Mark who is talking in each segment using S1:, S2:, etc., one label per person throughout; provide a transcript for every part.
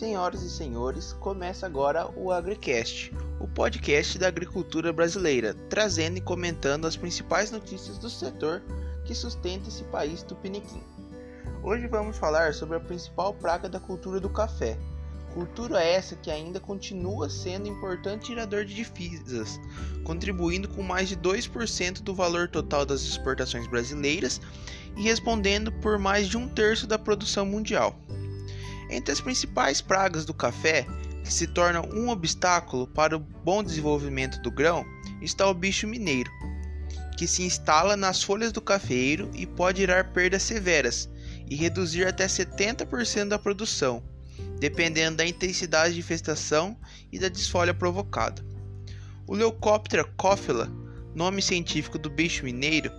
S1: Senhoras e senhores, começa agora o AgriCast, o podcast da agricultura brasileira, trazendo e comentando as principais notícias do setor que sustenta esse país tupiniquim. Hoje vamos falar sobre a principal praga da cultura do café, cultura essa que ainda continua sendo importante tirador de divisas, contribuindo com mais de 2% do valor total das exportações brasileiras e respondendo por mais de um terço da produção mundial. Entre as principais pragas do café, que se tornam um obstáculo para o bom desenvolvimento do grão, está o bicho mineiro, que se instala nas folhas do cafeiro e pode gerar perdas severas e reduzir até 70% da produção, dependendo da intensidade de infestação e da desfolha provocada. O Leucoptera cophila, nome científico do bicho mineiro,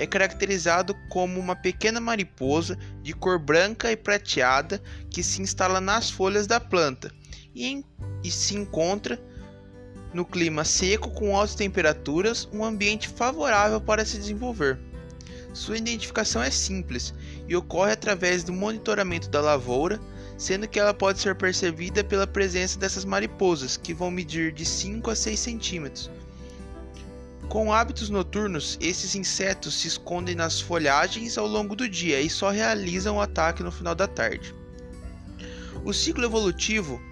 S1: é caracterizado como uma pequena mariposa de cor branca e prateada que se instala nas folhas da planta e, e se encontra no clima seco com altas temperaturas, um ambiente favorável para se desenvolver. Sua identificação é simples e ocorre através do monitoramento da lavoura, sendo que ela pode ser percebida pela presença dessas mariposas, que vão medir de 5 a 6 centímetros, com hábitos noturnos, esses insetos se escondem nas folhagens ao longo do dia e só realizam o ataque no final da tarde. O ciclo evolutivo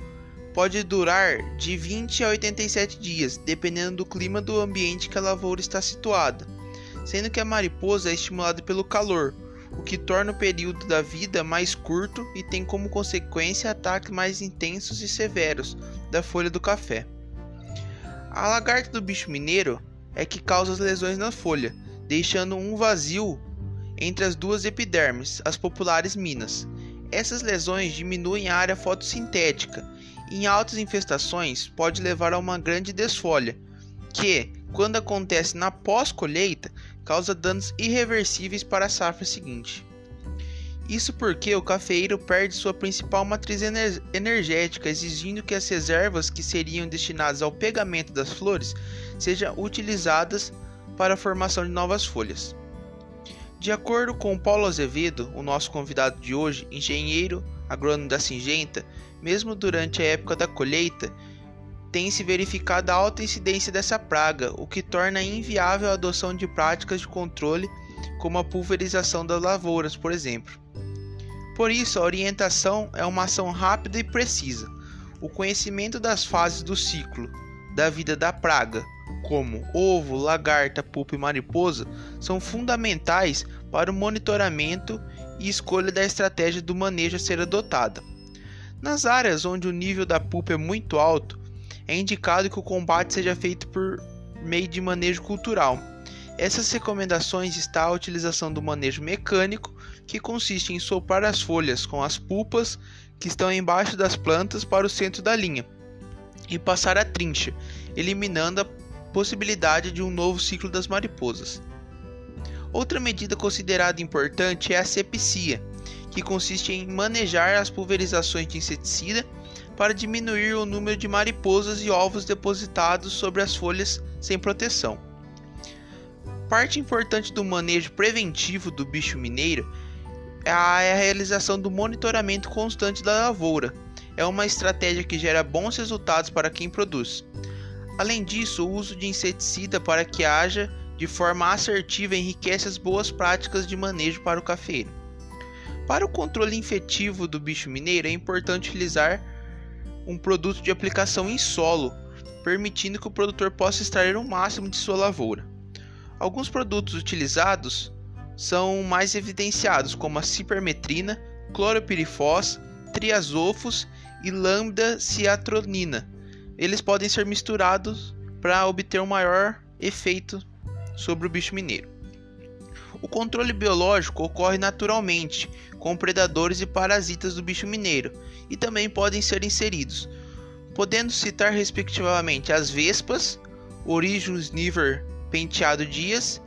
S1: pode durar de 20 a 87 dias, dependendo do clima do ambiente que a lavoura está situada, sendo que a mariposa é estimulada pelo calor, o que torna o período da vida mais curto e tem como consequência ataques mais intensos e severos da folha do café. A lagarta do bicho mineiro é que causa as lesões na folha, deixando um vazio entre as duas epidermes, as populares minas. Essas lesões diminuem a área fotossintética e em altas infestações pode levar a uma grande desfolha, que, quando acontece na pós-colheita, causa danos irreversíveis para a safra seguinte. Isso porque o cafeeiro perde sua principal matriz ener energética, exigindo que as reservas que seriam destinadas ao pegamento das flores sejam utilizadas para a formação de novas folhas. De acordo com Paulo Azevedo, o nosso convidado de hoje, engenheiro agrônomo da Singenta, mesmo durante a época da colheita, tem se verificado a alta incidência dessa praga, o que torna inviável a adoção de práticas de controle como a pulverização das lavouras, por exemplo. Por isso, a orientação é uma ação rápida e precisa. O conhecimento das fases do ciclo da vida da praga, como ovo, lagarta, pupa e mariposa, são fundamentais para o monitoramento e escolha da estratégia do manejo a ser adotada. Nas áreas onde o nível da pupa é muito alto, é indicado que o combate seja feito por meio de manejo cultural. Essas recomendações está a utilização do manejo mecânico que consiste em soprar as folhas com as pulpas que estão embaixo das plantas para o centro da linha e passar a trincha, eliminando a possibilidade de um novo ciclo das mariposas. Outra medida considerada importante é a sepsia, que consiste em manejar as pulverizações de inseticida para diminuir o número de mariposas e ovos depositados sobre as folhas sem proteção. Parte importante do manejo preventivo do bicho mineiro é a realização do monitoramento constante da lavoura. É uma estratégia que gera bons resultados para quem produz. Além disso, o uso de inseticida para que haja de forma assertiva enriquece as boas práticas de manejo para o cafeiro. Para o controle infectivo do bicho mineiro, é importante utilizar um produto de aplicação em solo, permitindo que o produtor possa extrair o máximo de sua lavoura. Alguns produtos utilizados são mais evidenciados, como a cipermetrina, cloropirifos, triazofos e lambda ciatronina. Eles podem ser misturados para obter um maior efeito sobre o bicho mineiro. O controle biológico ocorre naturalmente com predadores e parasitas do bicho mineiro e também podem ser inseridos, podendo citar respectivamente as vespas, Originus niver penteado dias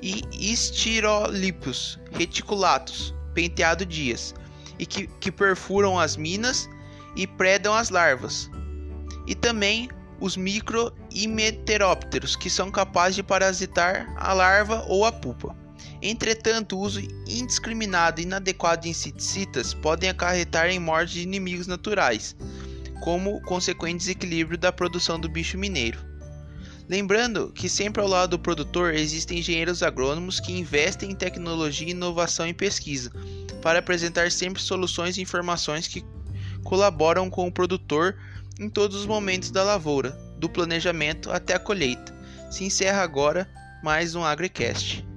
S1: e Styrolipus reticulatus, penteado dias, e que, que perfuram as minas e predam as larvas. E também os micro que são capazes de parasitar a larva ou a pupa. Entretanto, o uso indiscriminado e inadequado de inseticidas podem acarretar em morte de inimigos naturais, como consequente desequilíbrio da produção do bicho mineiro. Lembrando que sempre ao lado do produtor existem engenheiros agrônomos que investem em tecnologia, inovação e pesquisa, para apresentar sempre soluções e informações que colaboram com o produtor em todos os momentos da lavoura, do planejamento até a colheita. Se encerra agora mais um AgriCast.